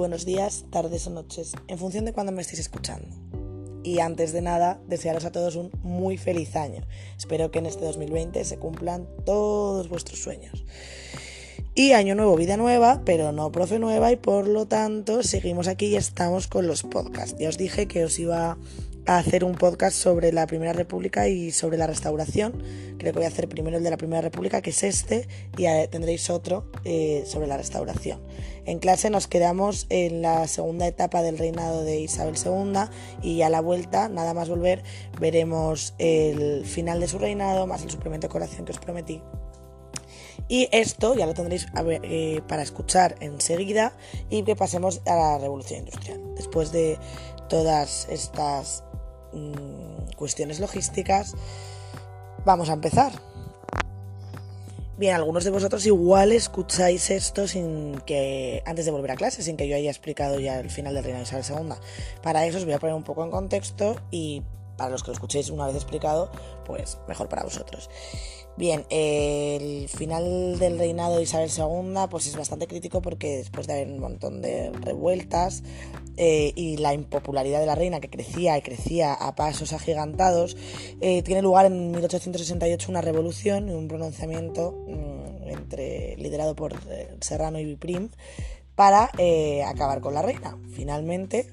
buenos días, tardes o noches, en función de cuando me estéis escuchando. Y antes de nada, desearos a todos un muy feliz año. Espero que en este 2020 se cumplan todos vuestros sueños. Y año nuevo, vida nueva, pero no profe nueva y por lo tanto seguimos aquí y estamos con los podcasts. Ya os dije que os iba a hacer un podcast sobre la Primera República y sobre la restauración. Creo que voy a hacer primero el de la Primera República, que es este, y tendréis otro eh, sobre la restauración. En clase nos quedamos en la segunda etapa del reinado de Isabel II y a la vuelta, nada más volver, veremos el final de su reinado, más el suplemento de corazón que os prometí. Y esto ya lo tendréis eh, para escuchar enseguida y que pasemos a la revolución industrial. Después de todas estas Mm, cuestiones logísticas, vamos a empezar. Bien, algunos de vosotros igual escucháis esto sin que antes de volver a clase, sin que yo haya explicado ya el final del Reino de Isabel II. Para eso os voy a poner un poco en contexto y para los que lo escuchéis una vez explicado, pues mejor para vosotros. Bien, el final del reinado de Isabel II pues es bastante crítico porque después de haber un montón de revueltas eh, y la impopularidad de la reina que crecía y crecía a pasos agigantados, eh, tiene lugar en 1868 una revolución y un pronunciamiento mm, entre, liderado por eh, Serrano y Viprim para acabar con la reina. Finalmente,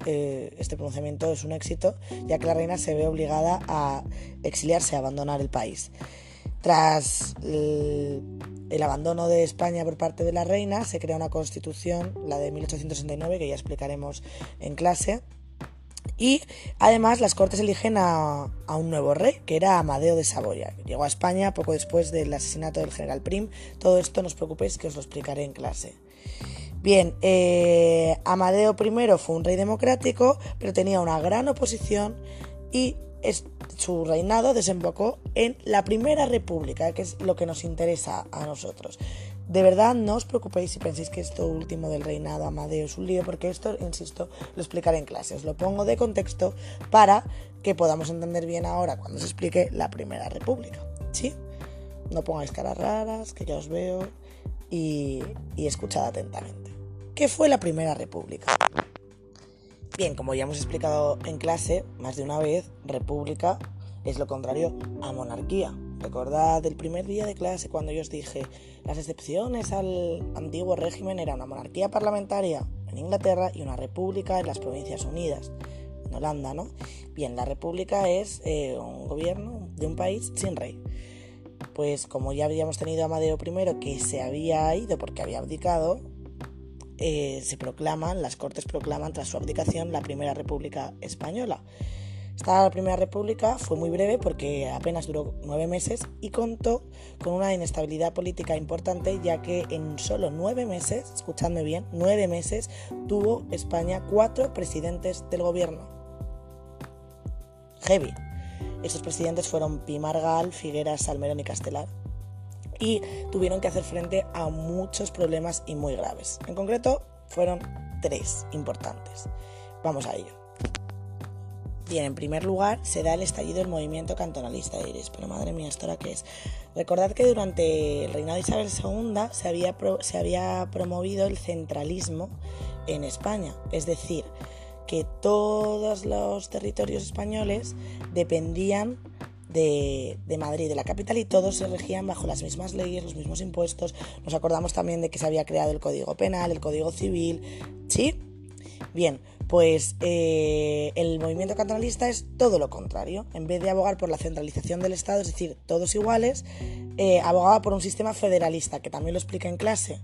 este pronunciamiento es un éxito, ya que la reina se ve obligada a exiliarse, a abandonar el país. Tras el, abandono de España por parte de la reina, se crea una constitución, la de 1869, que ya explicaremos en clase. Y además las Cortes eligen a, un nuevo rey, que era Amadeo de Saboya. Llegó a España poco después del asesinato del general Prim. Todo esto no os preocupéis que os lo explicaré en clase. Bien, eh, Amadeo I fue un rey democrático, pero tenía una gran oposición y su reinado desembocó en la Primera República, que es lo que nos interesa a nosotros. De verdad, no os preocupéis si pensáis que esto último del reinado Amadeo es un lío, porque esto, insisto, lo explicaré en clase. Os lo pongo de contexto para que podamos entender bien ahora cuando se explique la Primera República. ¿Sí? No pongáis caras raras, que ya os veo, y, y escuchad atentamente. ¿Qué fue la Primera República? Bien, como ya hemos explicado en clase más de una vez, república es lo contrario a monarquía. Recordad el primer día de clase cuando yo os dije las excepciones al antiguo régimen era una monarquía parlamentaria en Inglaterra y una república en las Provincias Unidas, en Holanda, ¿no? Bien, la república es eh, un gobierno de un país sin rey. Pues como ya habíamos tenido a Amadeo I que se había ido porque había abdicado, eh, se proclaman, las Cortes proclaman tras su abdicación la Primera República Española. Esta Primera República fue muy breve porque apenas duró nueve meses y contó con una inestabilidad política importante ya que en solo nueve meses, escuchadme bien, nueve meses tuvo España cuatro presidentes del gobierno. Heavy. Estos presidentes fueron Pimargal, Figueras, Salmerón y Castelar y tuvieron que hacer frente a muchos problemas y muy graves. En concreto, fueron tres importantes. Vamos a ello. Bien, en primer lugar, se da el estallido del movimiento cantonalista de Iris. Pero madre mía, ¿esto ahora qué es? Recordad que durante el reinado de Isabel II se había, se había promovido el centralismo en España. Es decir, que todos los territorios españoles dependían de, Madrid, de la capital, y todos se regían bajo las mismas leyes, los mismos impuestos. Nos acordamos también de que se había creado el Código Penal, el Código Civil. ¿Sí? Bien, pues eh, el movimiento cantonalista es todo lo contrario. En vez de abogar por la centralización del Estado, es decir, todos iguales, eh, abogaba por un sistema federalista, que también lo explica en clase.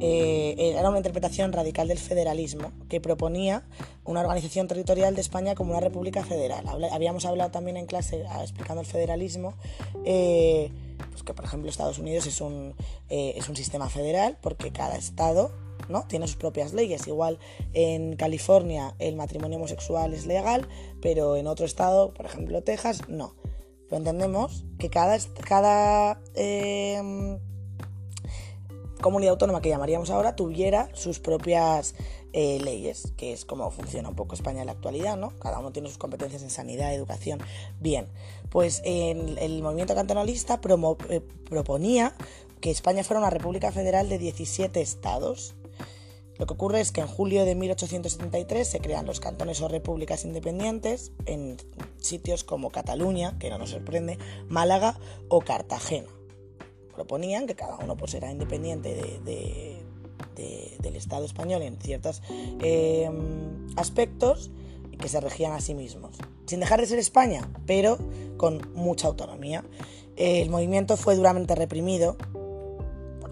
Eh, era una interpretación radical del federalismo, que proponía una organización territorial de España como una república federal. habíamos hablado también en clase, ah, explicando el federalismo, pues que por ejemplo Estados Unidos es un, es un sistema federal, porque cada estado ¿no? Tiene sus propias leyes. Igual en California el matrimonio homosexual es legal, pero en otro estado, por ejemplo Texas, no. Lo entendemos que cada, cada em, comunidad autónoma que llamaríamos ahora tuviera sus propias eh, leyes, que es como funciona un poco España en la actualidad, ¿no? Cada uno tiene sus competencias en sanidad, educación. Bien, pues el movimiento cantonalista eh, proponía que España fuera una república federal de 17 estados Lo que ocurre es que en julio de 1873 se crean los cantones o repúblicas independientes en sitios como Cataluña, que no nos sorprende, Málaga o Cartagena. Proponían que cada uno pues, era independiente del Estado español en ciertos eh, aspectos que se regían a sí mismos, sin dejar de ser España, pero con mucha autonomía. El movimiento fue duramente reprimido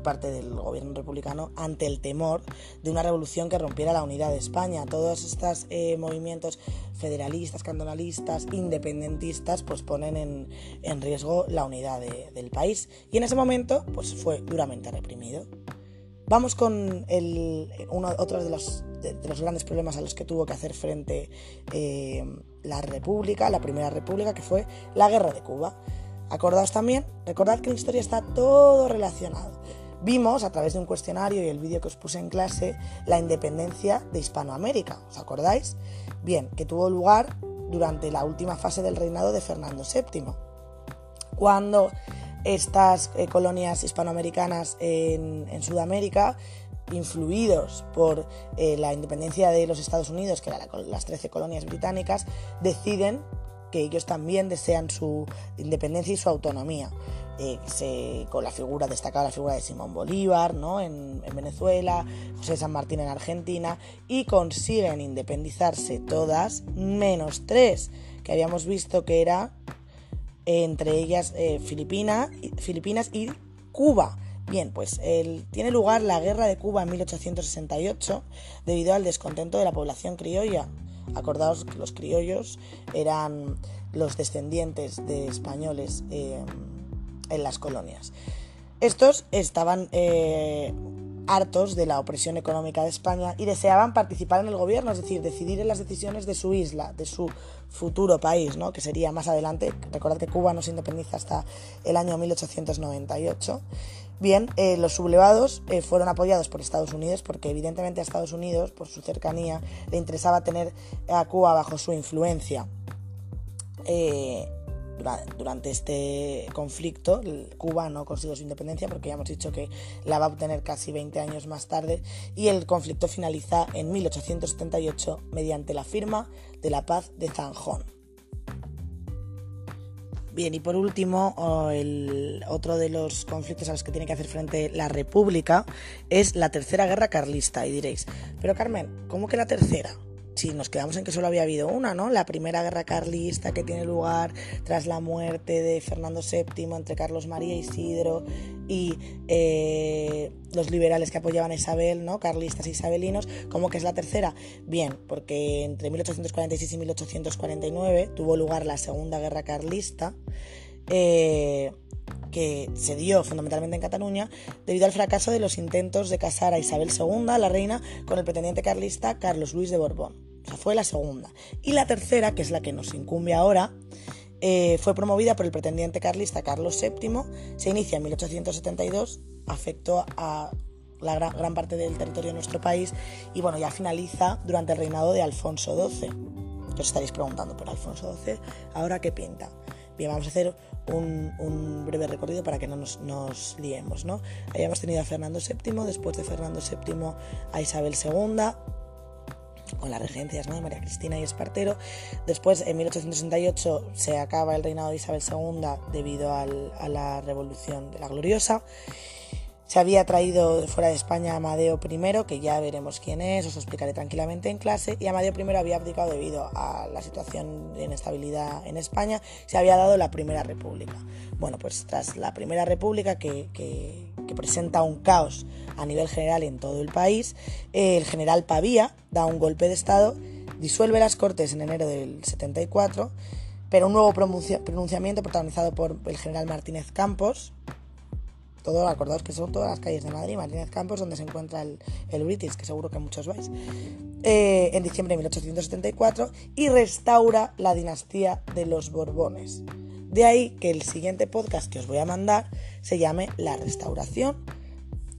parte del gobierno republicano ante el temor de una revolución que rompiera la unidad de España. Todos estos eh, movimientos federalistas, cantonalistas, independentistas, pues ponen en, riesgo la unidad del país. Y en ese momento, pues fue duramente reprimido. Vamos con el, otro de los, de, los, grandes problemas a los que tuvo que hacer frente eh, la República, la Primera República, que fue la Guerra de Cuba. Acordaos también, recordad que la historia está todo relacionado. Vimos a través de un cuestionario y el vídeo que os puse en clase la independencia de Hispanoamérica, ¿os acordáis? Bien, que tuvo lugar durante la última fase del reinado de Fernando VII, cuando estas eh, colonias hispanoamericanas en, Sudamérica influidos por eh, la independencia de los Estados Unidos, que eran las 13 colonias británicas, deciden que ellos también desean su independencia y su autonomía. Eh, con la figura, destacada la figura de Simón Bolívar ¿no? en, Venezuela, José San Martín en Argentina, y consiguen independizarse todas, menos tres, que habíamos visto que era entre ellas eh, Filipinas y Cuba. Bien, pues tiene lugar la guerra de Cuba en 1868 debido al descontento de la población criolla. Acordaos que los criollos eran los descendientes de españoles. Eh, en las colonias. Estos estaban eh, hartos de la opresión económica de España y deseaban participar en el gobierno, es decir, decidir en las decisiones de su isla, de su futuro país, ¿no? que sería más adelante. Recordad que Cuba no se independiza hasta el año 1898. Bien, eh, los sublevados eh, fueron apoyados por Estados Unidos porque evidentemente a Estados Unidos, por su cercanía, le interesaba tener a Cuba bajo su influencia durante este conflicto. Cuba no consiguió su independencia porque ya hemos dicho que la va a obtener casi 20 años más tarde y el conflicto finaliza en 1878 mediante la firma de la paz de Zanjón. Bien, y por último, otro de los conflictos a los que tiene que hacer frente la República es la Tercera Guerra Carlista. Y diréis, pero Carmen, ¿cómo que la tercera? Si nos quedamos en que solo había habido una, ¿no? La primera guerra carlista que tiene lugar tras la muerte de Fernando VII entre Carlos María Isidro y eh, los liberales que apoyaban a Isabel, ¿no? Carlistas e isabelinos, ¿cómo que es la tercera? Bien, porque entre 1846 y 1849 tuvo lugar la segunda guerra carlista. Eh, que se dio fundamentalmente en Cataluña debido al fracaso de los intentos de casar a Isabel II, la reina, con el pretendiente carlista Carlos Luis de Borbón. O sea, fue la segunda. Y la tercera, que es la que nos incumbe ahora, eh, fue promovida por el pretendiente carlista Carlos VII, se inicia en 1872, afectó a la gran, parte del territorio de nuestro país y bueno, ya finaliza durante el reinado de Alfonso XII. Os estaréis preguntando por Alfonso XII, ¿ahora qué pinta? Bien, vamos a hacer un, breve recorrido para que no nos, liemos. ¿no? Habíamos tenido a Fernando VII, después de Fernando VII a Isabel II, con las regencias de María Cristina y Espartero. Después, en 1868, se acaba el reinado de Isabel II debido a la Revolución de la Gloriosa. Se había traído fuera de España a Amadeo I, que ya veremos quién es, os explicaré tranquilamente en clase, y Amadeo I había abdicado debido a la situación de inestabilidad en España, se había dado la Primera República. Bueno, pues tras la Primera República, que, que, presenta un caos a nivel general en todo el país, el general Pavía da un golpe de Estado, disuelve las Cortes en enero del 74, pero un nuevo pronunciamiento protagonizado por el general Martínez Campos, todo, acordaos que son todas las calles de Madrid, Martínez Campos, donde se encuentra el, el British, que seguro que muchos vais, eh, en diciembre de 1874, y restaura la dinastía de los Borbones. De ahí que el siguiente podcast que os voy a mandar se llame La Restauración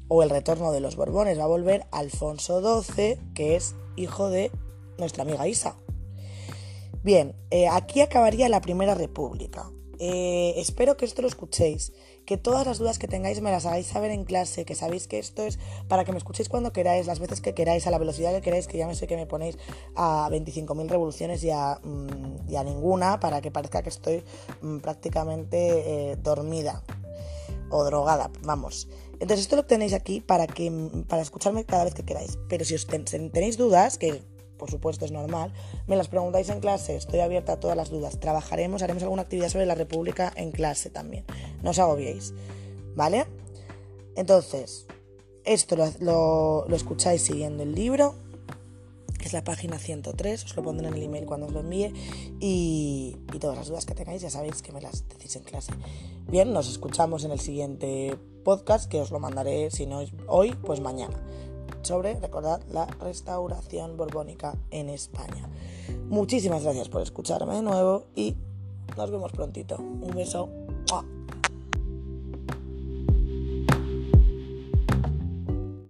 o El Retorno de los Borbones. Va a volver Alfonso XII, que es hijo de nuestra amiga Isa. Bien, eh, aquí acabaría la Primera República. Eh, espero que esto lo escuchéis que todas las dudas que tengáis me las hagáis saber en clase, que sabéis que esto es para que me escuchéis cuando queráis, las veces que queráis, a la velocidad que queráis, que ya me sé que me ponéis a 25.000 revoluciones y a, mm, y a, ninguna, para que parezca que estoy mm, prácticamente eh, dormida o drogada, vamos. Entonces esto lo tenéis aquí para, que, para escucharme cada vez que queráis. Pero si os tenéis dudas, que por supuesto es normal, me las preguntáis en clase, estoy abierta a todas las dudas. Trabajaremos, haremos alguna actividad sobre la República en clase también. No os agobiéis, ¿vale? Entonces, esto lo, lo escucháis siguiendo el libro, que es la página 103, os lo pondré en el email cuando os lo envíe, y, y todas las dudas que tengáis ya sabéis que me las decís en clase. Bien, nos escuchamos en el siguiente podcast, que os lo mandaré, si no hoy, pues mañana sobre, recordad, la restauración borbónica en España. Muchísimas gracias por escucharme de nuevo y nos vemos prontito. Un beso.